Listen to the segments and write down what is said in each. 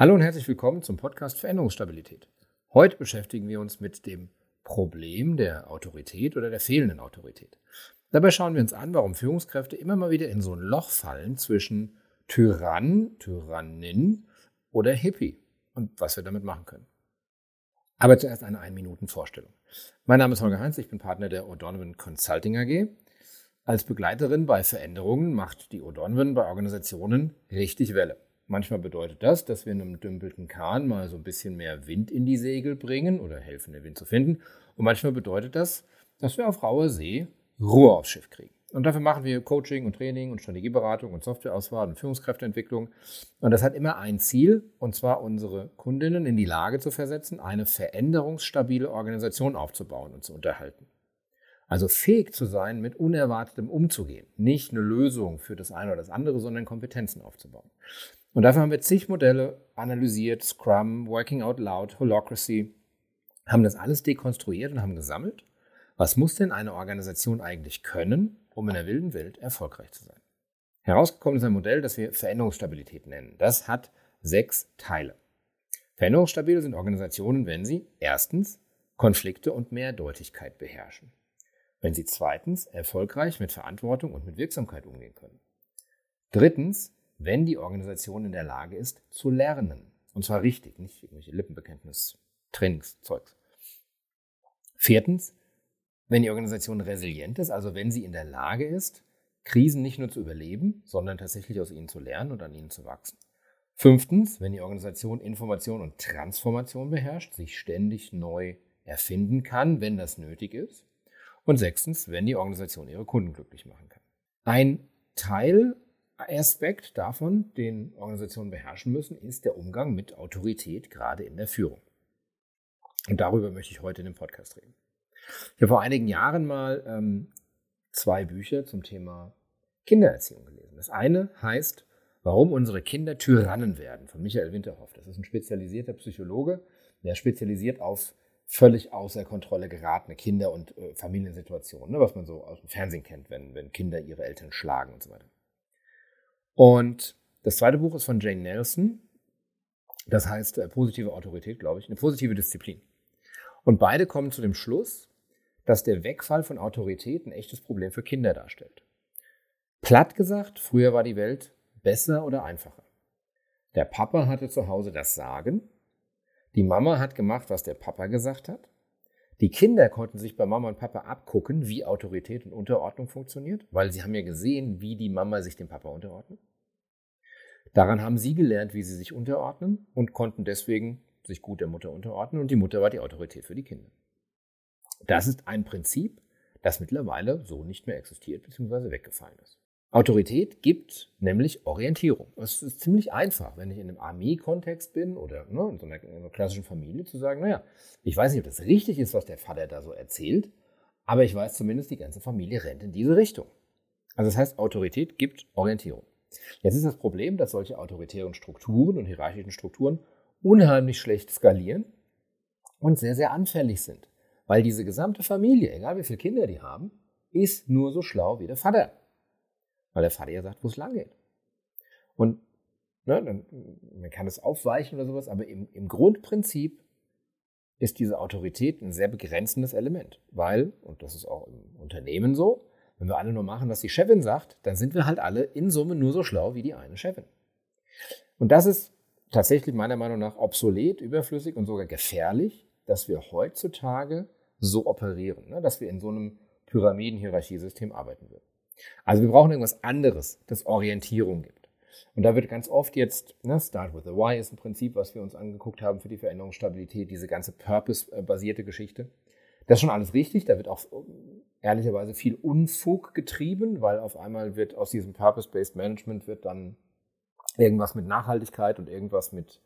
Hallo und herzlich willkommen zum Podcast Veränderungsstabilität. Heute beschäftigen wir uns mit dem Problem der Autorität oder der fehlenden Autorität. Dabei schauen wir uns an, warum Führungskräfte immer mal wieder in so ein Loch fallen zwischen Tyrann, Tyrannin oder Hippie und was wir damit machen können. Aber zuerst eine Ein-Minuten-Vorstellung. Mein Name ist Holger Heinz, ich bin Partner der O'Donovan Consulting AG. Als Begleiterin bei Veränderungen macht die O'Donovan bei Organisationen richtig Welle. Manchmal bedeutet das, dass wir einem dümpelten Kahn mal so ein bisschen mehr Wind in die Segel bringen oder helfen, den Wind zu finden. Und manchmal bedeutet das, dass wir auf rauer See Ruhe aufs Schiff kriegen. Und dafür machen wir Coaching und Training und Strategieberatung und Softwareauswahl und Führungskräfteentwicklung. Und das hat immer ein Ziel, und zwar unsere Kundinnen in die Lage zu versetzen, eine veränderungsstabile Organisation aufzubauen und zu unterhalten. Also fähig zu sein, mit Unerwartetem umzugehen. Nicht eine Lösung für das eine oder das andere, sondern Kompetenzen aufzubauen. Und dafür haben wir zig Modelle analysiert, Scrum, Working Out Loud, Holocracy, haben das alles dekonstruiert und haben gesammelt. Was muss denn eine Organisation eigentlich können, um in der wilden Welt erfolgreich zu sein? Herausgekommen ist ein Modell, das wir Veränderungsstabilität nennen. Das hat sechs Teile. Veränderungsstabil sind Organisationen, wenn sie erstens Konflikte und Mehrdeutigkeit beherrschen. Wenn sie zweitens erfolgreich mit Verantwortung und mit Wirksamkeit umgehen können. Drittens wenn die Organisation in der Lage ist, zu lernen. Und zwar richtig, nicht irgendwelche Lippenbekenntnis, Trainingszeugs. Viertens, wenn die Organisation resilient ist, also wenn sie in der Lage ist, Krisen nicht nur zu überleben, sondern tatsächlich aus ihnen zu lernen und an ihnen zu wachsen. Fünftens, wenn die Organisation Information und Transformation beherrscht, sich ständig neu erfinden kann, wenn das nötig ist. Und sechstens, wenn die Organisation ihre Kunden glücklich machen kann. Ein Teil Aspekt davon, den Organisationen beherrschen müssen, ist der Umgang mit Autorität, gerade in der Führung. Und darüber möchte ich heute in dem Podcast reden. Ich habe vor einigen Jahren mal ähm, zwei Bücher zum Thema Kindererziehung gelesen. Das eine heißt, warum unsere Kinder Tyrannen werden, von Michael Winterhoff. Das ist ein spezialisierter Psychologe, der spezialisiert auf völlig außer Kontrolle geratene Kinder- und äh, Familiensituationen, ne, was man so aus dem Fernsehen kennt, wenn, wenn Kinder ihre Eltern schlagen und so weiter. Und das zweite Buch ist von Jane Nelson. Das heißt äh, positive Autorität, glaube ich, eine positive Disziplin. Und beide kommen zu dem Schluss, dass der Wegfall von Autorität ein echtes Problem für Kinder darstellt. Platt gesagt, früher war die Welt besser oder einfacher. Der Papa hatte zu Hause das Sagen, die Mama hat gemacht, was der Papa gesagt hat, die Kinder konnten sich bei Mama und Papa abgucken, wie Autorität und Unterordnung funktioniert, weil sie haben ja gesehen, wie die Mama sich dem Papa unterordnet. Daran haben sie gelernt, wie sie sich unterordnen und konnten deswegen sich gut der Mutter unterordnen und die Mutter war die Autorität für die Kinder. Das ist ein Prinzip, das mittlerweile so nicht mehr existiert bzw. weggefallen ist. Autorität gibt nämlich Orientierung. Es ist ziemlich einfach, wenn ich in einem Armee-Kontext bin oder ne, in so einer, in einer, klassischen Familie, zu sagen, naja, ich weiß nicht, ob das richtig ist, was der Vater da so erzählt, aber ich weiß zumindest, die ganze Familie rennt in diese Richtung. Also das heißt, Autorität gibt Orientierung. Jetzt ist das Problem, dass solche autoritären Strukturen und hierarchischen Strukturen unheimlich schlecht skalieren und sehr, sehr anfällig sind. Weil diese gesamte Familie, egal wie viele Kinder die haben, ist nur so schlau wie der Vater. Weil der Vater ja sagt, wo es lang geht. Und ne, dann, man kann es aufweichen oder sowas, aber im, im Grundprinzip ist diese Autorität ein sehr begrenzendes Element. Weil, und das ist auch im Unternehmen so, wenn wir alle nur machen, was die Chefin sagt, dann sind wir halt alle in Summe nur so schlau wie die eine Chefin. Und das ist tatsächlich meiner Meinung nach obsolet, überflüssig und sogar gefährlich, dass wir heutzutage so operieren, ne? dass wir in so einem Pyramiden-Hierarchiesystem arbeiten würden. Also wir brauchen irgendwas anderes, das Orientierung gibt. Und da wird ganz oft jetzt, ne, Start with the Why ist ein Prinzip, was wir uns angeguckt haben für die Veränderungsstabilität, diese ganze Purpose-basierte Geschichte. Das ist schon alles richtig, da wird auch ehrlicherweise viel Unfug getrieben, weil auf einmal wird aus diesem Purpose-Based Management wird dann irgendwas mit Nachhaltigkeit und irgendwas mit,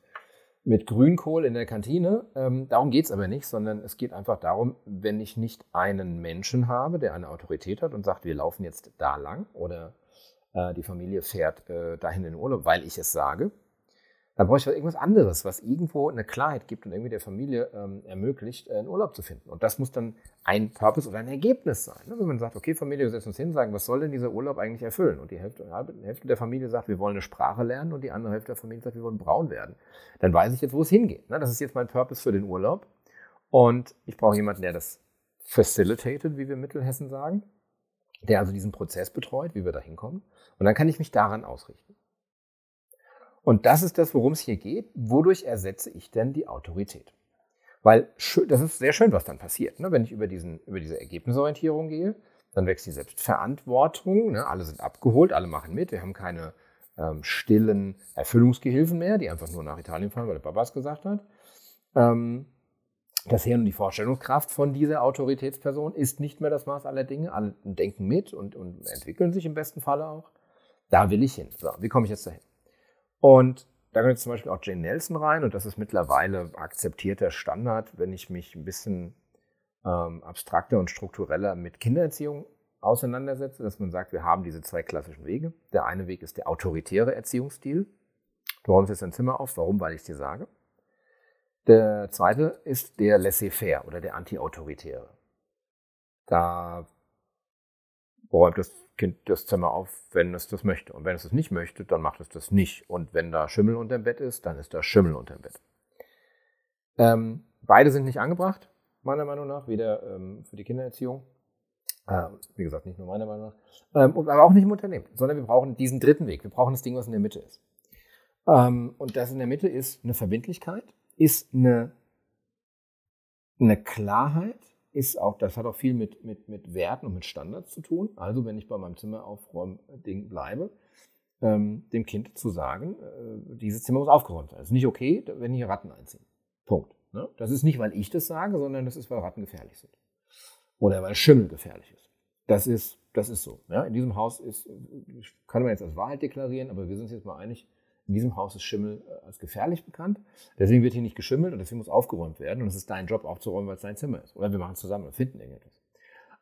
mit Grünkohl in der Kantine. Ähm, darum geht es aber nicht, sondern es geht einfach darum, wenn ich nicht einen Menschen habe, der eine Autorität hat und sagt, wir laufen jetzt da lang oder äh, die Familie fährt äh, dahin in den Urlaub, weil ich es sage, dann brauche ich irgendwas anderes, was irgendwo eine Klarheit gibt und irgendwie der Familie ähm, ermöglicht, äh, einen Urlaub zu finden. Und das muss dann ein Purpose oder ein Ergebnis sein. Ne? Wenn man sagt, okay, Familie, wir setzen uns hin sagen, was soll denn dieser Urlaub eigentlich erfüllen? Und die Hälfte, die Hälfte der Familie sagt, wir wollen eine Sprache lernen und die andere Hälfte der Familie sagt, wir wollen braun werden. Dann weiß ich jetzt, wo es hingeht. Ne? Das ist jetzt mein Purpose für den Urlaub. Und ich brauche jemanden, der das facilitated, wie wir Mittelhessen sagen, der also diesen Prozess betreut, wie wir da hinkommen. Und dann kann ich mich daran ausrichten. Und das ist das, worum es hier geht. Wodurch ersetze ich denn die Autorität? Weil das ist sehr schön, was dann passiert. Ne? Wenn ich über, diesen, über diese Ergebnisorientierung gehe, dann wächst die Selbstverantwortung. Ne? Alle sind abgeholt, alle machen mit. Wir haben keine ähm, stillen Erfüllungsgehilfen mehr, die einfach nur nach Italien fahren, weil der Papa es gesagt hat. Ähm, das Hirn und die Vorstellungskraft von dieser Autoritätsperson ist nicht mehr das Maß aller Dinge. Alle denken mit und, und entwickeln sich im besten Falle auch. Da will ich hin. So, wie komme ich jetzt dahin? Und da jetzt zum Beispiel auch Jane Nelson rein und das ist mittlerweile akzeptierter Standard, wenn ich mich ein bisschen ähm, abstrakter und struktureller mit Kindererziehung auseinandersetze, dass man sagt, wir haben diese zwei klassischen Wege. Der eine Weg ist der autoritäre Erziehungsstil. Du räumst jetzt dein Zimmer auf. Warum? Weil ich es dir sage. Der zweite ist der laissez-faire oder der anti-autoritäre. Da räumt das Kind das Zimmer auf, wenn es das möchte. Und wenn es das nicht möchte, dann macht es das nicht. Und wenn da Schimmel unter dem Bett ist, dann ist da Schimmel unter dem Bett. Ähm, beide sind nicht angebracht, meiner Meinung nach, weder ähm, für die Kindererziehung, äh, wie gesagt, nicht nur meiner Meinung nach, ähm, aber auch nicht im Unternehmen, sondern wir brauchen diesen dritten Weg. Wir brauchen das Ding, was in der Mitte ist. Ähm, und das in der Mitte ist eine Verbindlichkeit, ist eine, eine Klarheit, ist auch, das hat auch viel mit, mit, mit Werten und mit Standards zu tun. Also wenn ich bei meinem Zimmeraufräumen-Ding bleibe, ähm, dem Kind zu sagen, äh, dieses Zimmer muss aufgeräumt sein. Es ist nicht okay, wenn hier Ratten einziehen. Punkt. Ne? Das ist nicht, weil ich das sage, sondern das ist, weil Ratten gefährlich sind. Oder weil Schimmel gefährlich ist. Das ist, das ist so. Ja? In diesem Haus ist, kann man jetzt als Wahrheit deklarieren, aber wir sind uns jetzt mal einig, in diesem Haus ist Schimmel äh, als gefährlich bekannt. Deswegen wird hier nicht geschimmelt und deswegen muss aufgeräumt werden. Und es ist dein Job aufzuräumen, weil es dein Zimmer ist. Oder wir machen es zusammen und finden irgendetwas.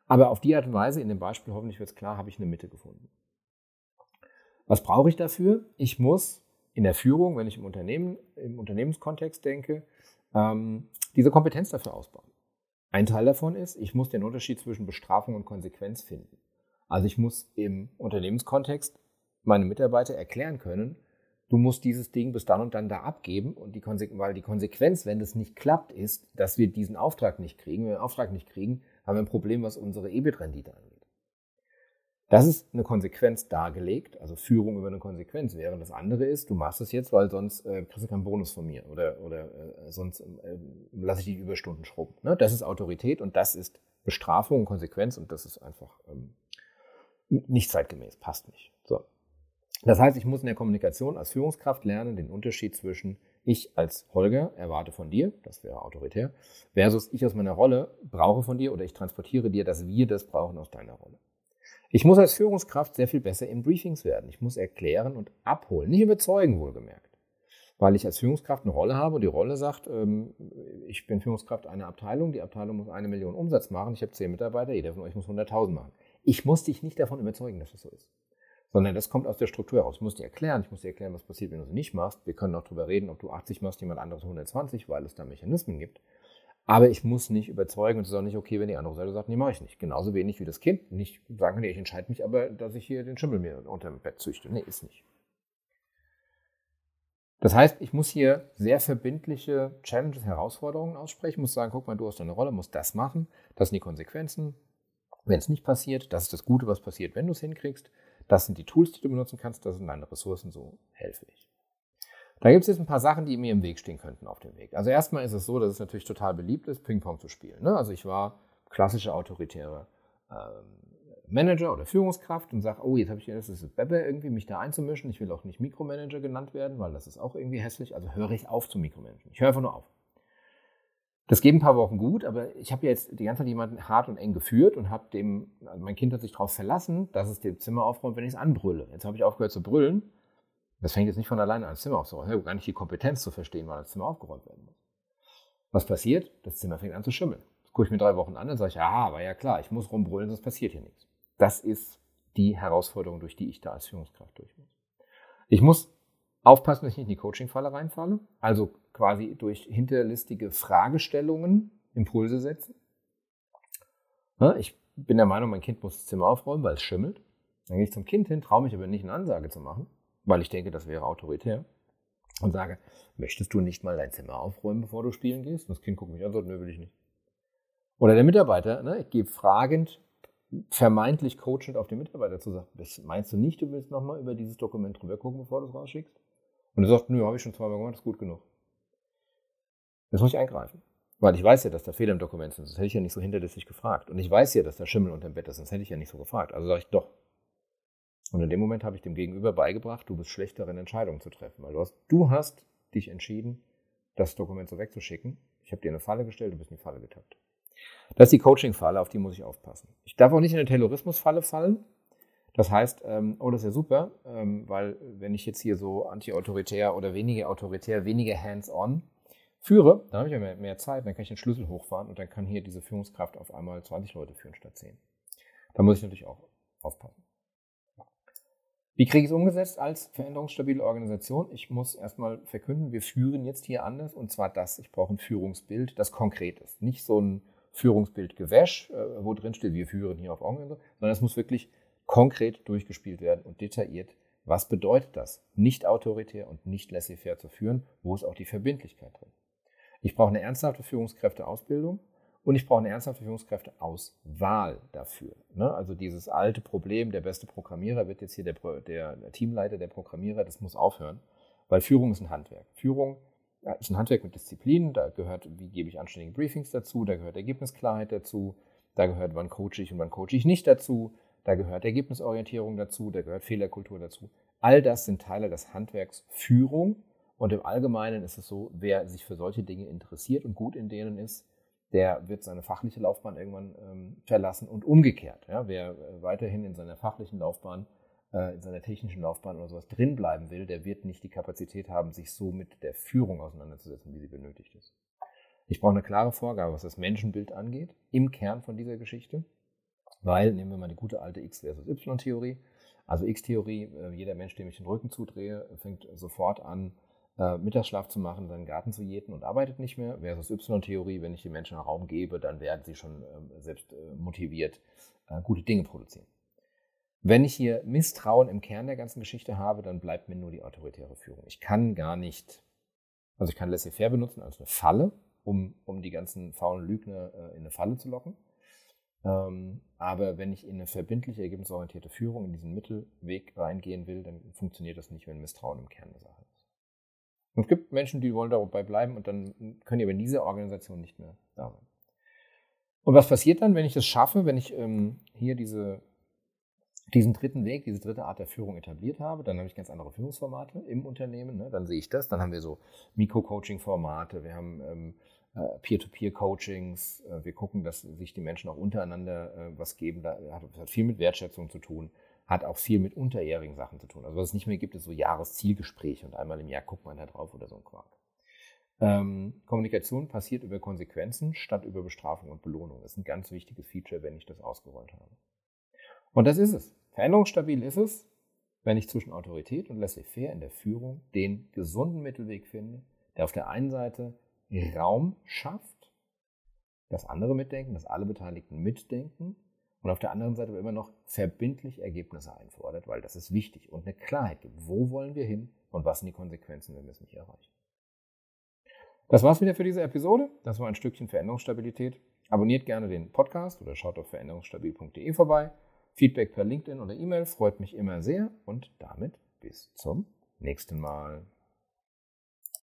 Aber auf die Art und Weise, in dem Beispiel hoffentlich wird es klar, habe ich eine Mitte gefunden. Was brauche ich dafür? Ich muss in der Führung, wenn ich im Unternehmen, im Unternehmenskontext denke, ähm, diese Kompetenz dafür ausbauen. Ein Teil davon ist, ich muss den Unterschied zwischen Bestrafung und Konsequenz finden. Also ich muss im Unternehmenskontext meine Mitarbeiter erklären können, du musst dieses Ding bis dann und dann da abgeben. Und die weil die Konsequenz, wenn das nicht klappt, ist, dass wir diesen Auftrag nicht kriegen. Wenn wir den Auftrag nicht kriegen, haben wir ein Problem, was unsere EBIT-Rendite angeht. Das ist eine Konsequenz dargelegt, also Führung über eine Konsequenz, während das andere ist, du machst es jetzt, weil sonst äh, kriegst du keinen Bonus von mir oder, oder äh, sonst äh, lasse ich die Überstunden schrubben. Ne? Das ist Autorität und das ist Bestrafung und Konsequenz und das ist einfach ähm, nicht zeitgemäß, passt nicht. So. Das heißt, ich muss in der Kommunikation als Führungskraft lernen, den Unterschied zwischen ich als Holger erwarte von dir, das wäre autoritär, versus ich aus meiner Rolle brauche von dir oder ich transportiere dir, dass wir das brauchen aus deiner Rolle. Ich muss als Führungskraft sehr viel besser in Briefings werden. Ich muss erklären und abholen, nicht überzeugen, wohlgemerkt. Weil ich als Führungskraft eine Rolle habe und die Rolle sagt, ähm, ich bin Führungskraft einer Abteilung, die Abteilung muss eine Million Umsatz machen, ich habe zehn Mitarbeiter, jeder von euch muss 100.000 machen. Ich muss dich nicht davon überzeugen, dass das so ist sondern das kommt aus der Struktur heraus. Ich muss dir erklären, ich muss dir erklären, was passiert, wenn du es nicht machst. Wir können auch darüber reden, ob du 80 machst, jemand anderes 120, weil es da Mechanismen gibt. Aber ich muss nicht überzeugen und es ist auch nicht okay, wenn die andere Seite sagt, nee, mache ich nicht. Genauso wenig wie das Kind. Nicht sagen, nee, ich entscheide mich aber, dass ich hier den Schimmel mir unter dem Bett züchte. Nee, ist nicht. Das heißt, ich muss hier sehr verbindliche Challenges, Herausforderungen aussprechen, Ich muss sagen, guck mal, du hast deine Rolle, musst das machen, das sind die Konsequenzen. Wenn es nicht passiert, das ist das Gute, was passiert, wenn du es hinkriegst. Das sind die Tools, die du benutzen kannst, das sind deine Ressourcen, so helfe ich. Da gibt es jetzt ein paar Sachen, die mir im Weg stehen könnten auf dem Weg. Also erstmal ist es so, dass es natürlich total beliebt ist, Ping-Pong zu spielen. Ne? Also ich war klassische autoritäre ähm, Manager oder Führungskraft und sage, oh, jetzt habe ich das ist Bebe irgendwie, mich da einzumischen. Ich will auch nicht Mikromanager genannt werden, weil das ist auch irgendwie hässlich. Also höre ich auf zu mikromanagen. Ich höre einfach nur auf. Das geht ein paar Wochen gut, aber ich habe jetzt die ganze Zeit jemanden hart und eng geführt und habe dem, also mein Kind hat sich darauf verlassen, dass es dem Zimmer aufräumt, wenn ich es anbrülle. Jetzt habe ich aufgehört zu brüllen. Das fängt jetzt nicht von alleine an, das Zimmer aufzuräumen. Ich habe gar nicht die Kompetenz zu verstehen, weil das Zimmer aufgeräumt werden muss. Was passiert? Das Zimmer fängt an zu schimmeln. Das gucke ich mir drei Wochen an und sage ich, aha, war ja klar, ich muss rumbrüllen, sonst passiert hier nichts. Das ist die Herausforderung, durch die ich da als Führungskraft durch muss. Ich muss Aufpassen, dass ich nicht in die Coaching-Falle reinfalle. Also quasi durch hinterlistige Fragestellungen Impulse setzen. Ich bin der Meinung, mein Kind muss das Zimmer aufräumen, weil es schimmelt. Dann gehe ich zum Kind hin, traue mich aber nicht, eine Ansage zu machen, weil ich denke, das wäre autoritär. Und sage, möchtest du nicht mal dein Zimmer aufräumen, bevor du spielen gehst? Und das Kind guckt mich an und sagt, nö, will ich nicht. Oder der Mitarbeiter, ne, ich gebe fragend, vermeintlich coachend auf den Mitarbeiter zu sagen, meinst du nicht, du willst nochmal über dieses Dokument drüber gucken, bevor du es rausschickst? Und er sagt, nö, habe ich schon zweimal gemacht, ist gut genug. Das muss ich eingreifen. Weil ich weiß ja, dass da Fehler im Dokument sind, sonst hätte ich ja nicht so hinterlistig gefragt. Und ich weiß ja, dass da Schimmel unter dem Bett ist, sonst hätte ich ja nicht so gefragt. Also sage ich doch. Und in dem Moment habe ich dem Gegenüber beigebracht, du bist schlecht darin, Entscheidungen zu treffen. Weil du hast, du hast dich entschieden, das Dokument so wegzuschicken. Ich habe dir eine Falle gestellt, du bist in die Falle getappt. Das ist die Coaching-Falle, auf die muss ich aufpassen. Ich darf auch nicht in eine Terrorismus-Falle fallen. Das heißt, ähm, oh, das ist ja super, ähm, weil wenn ich jetzt hier so anti-autoritär oder weniger autoritär, weniger hands-on führe, dann habe ich ja mehr, mehr, Zeit, dann kann ich den Schlüssel hochfahren und dann kann hier diese Führungskraft auf einmal 20 Leute führen statt 10. Da muss ich natürlich auch aufpassen. Wie kriege ich es umgesetzt als veränderungsstabile Organisation? Ich muss erstmal verkünden, wir führen jetzt hier anders und zwar das. Ich brauche ein Führungsbild, das konkret ist. Nicht so ein Führungsbild Gewäsch, äh, wo drin steht, wir führen hier auf Augenhöhe, sondern es muss wirklich konkret durchgespielt werden und detailliert. Was bedeutet das? Nicht autoritär und nicht laissez-faire zu führen? Wo ist auch die Verbindlichkeit drin? Ich brauche eine ernsthafte Führungskräfteausbildung und ich brauche eine ernsthafte Führungskräfteauswahl dafür. Ne? Also dieses alte Problem, der beste Programmierer wird jetzt hier der, der, Teamleiter, der Programmierer, das muss aufhören, weil Führung ist ein Handwerk. Führung ja, ist ein Handwerk mit Disziplin, da gehört, wie gebe ich anständige Briefings dazu, da gehört Ergebnisklarheit dazu, da gehört, wann coache ich und wann coache ich nicht dazu, da gehört Ergebnisorientierung dazu, da gehört Fehlerkultur dazu. All das sind Teile des Handwerks Führung und im Allgemeinen ist es so, wer sich für solche Dinge interessiert und gut in denen ist, der wird seine fachliche Laufbahn irgendwann ähm, verlassen und umgekehrt. Ja, wer äh, weiterhin in seiner fachlichen Laufbahn äh, in seiner technischen Laufbahn oder sowas drin bleiben will, der wird nicht die Kapazität haben, sich so mit der Führung auseinanderzusetzen, wie sie benötigt ist. Ich brauche eine klare Vorgabe, was das Menschenbild angeht, im Kern von dieser Geschichte, weil, nehmen wir mal die gute alte X versus Y-Theorie, also X-Theorie, äh, jeder Mensch, dem ich den Rücken zudrehe, fängt sofort an, äh, Mittagsschlaf zu machen, seinen Garten zu jäten und arbeitet nicht mehr. Versus Y-Theorie, wenn ich den Menschen Raum gebe, dann werden sie schon selbst motiviert gute Dinge produzieren. Wenn ich hier Misstrauen im Kern der ganzen Geschichte habe, dann bleibt mir nur die autoritäre Führung. Ich kann gar nicht, also ich kann laissez-faire benutzen als eine Falle, um, um die ganzen faulen Lügner äh, in eine Falle zu locken. Ähm, aber wenn ich in eine verbindliche, ergebnisorientierte Führung, in diesen Mittelweg reingehen will, dann funktioniert das nicht, wenn Misstrauen im Kern der Sache ist. Und es gibt Menschen, die wollen dabei bleiben und dann können die aber in dieser Organisation nicht mehr da sein. Und was passiert dann, wenn ich das schaffe, wenn ich ähm, hier diese diesen dritten Weg, diese dritte Art der Führung etabliert habe, dann habe ich ganz andere Führungsformate im Unternehmen. Ne? Dann sehe ich das. Dann haben wir so Mikro-Coaching-Formate, wir haben ähm, äh, Peer-to-Peer-Coachings. Äh, wir gucken, dass sich die Menschen auch untereinander äh, was geben. Das hat viel mit Wertschätzung zu tun, hat auch viel mit unterjährigen Sachen zu tun. Also was es nicht mehr gibt, ist so Jahreszielgespräche und einmal im Jahr guckt man da drauf oder so ein Quark. Ähm, Kommunikation passiert über Konsequenzen statt über Bestrafung und Belohnung. Das ist ein ganz wichtiges Feature, wenn ich das ausgerollt habe. Und das ist es. Veränderungsstabil ist es, wenn ich zwischen Autorität und laissez-faire in der Führung den gesunden Mittelweg finde, der auf der einen Seite Raum schafft, dass andere mitdenken, dass alle Beteiligten mitdenken und auf der anderen Seite aber immer noch verbindlich Ergebnisse einfordert, weil das ist wichtig und eine Klarheit gibt. Wo wollen wir hin und was sind die Konsequenzen, wenn wir es nicht erreichen? Das war's wieder für diese Episode. Das war ein Stückchen Veränderungsstabilität. Abonniert gerne den Podcast oder schaut auf veränderungsstabil.de vorbei. Feedback per LinkedIn oder E-Mail freut mich immer sehr und damit bis zum nächsten Mal.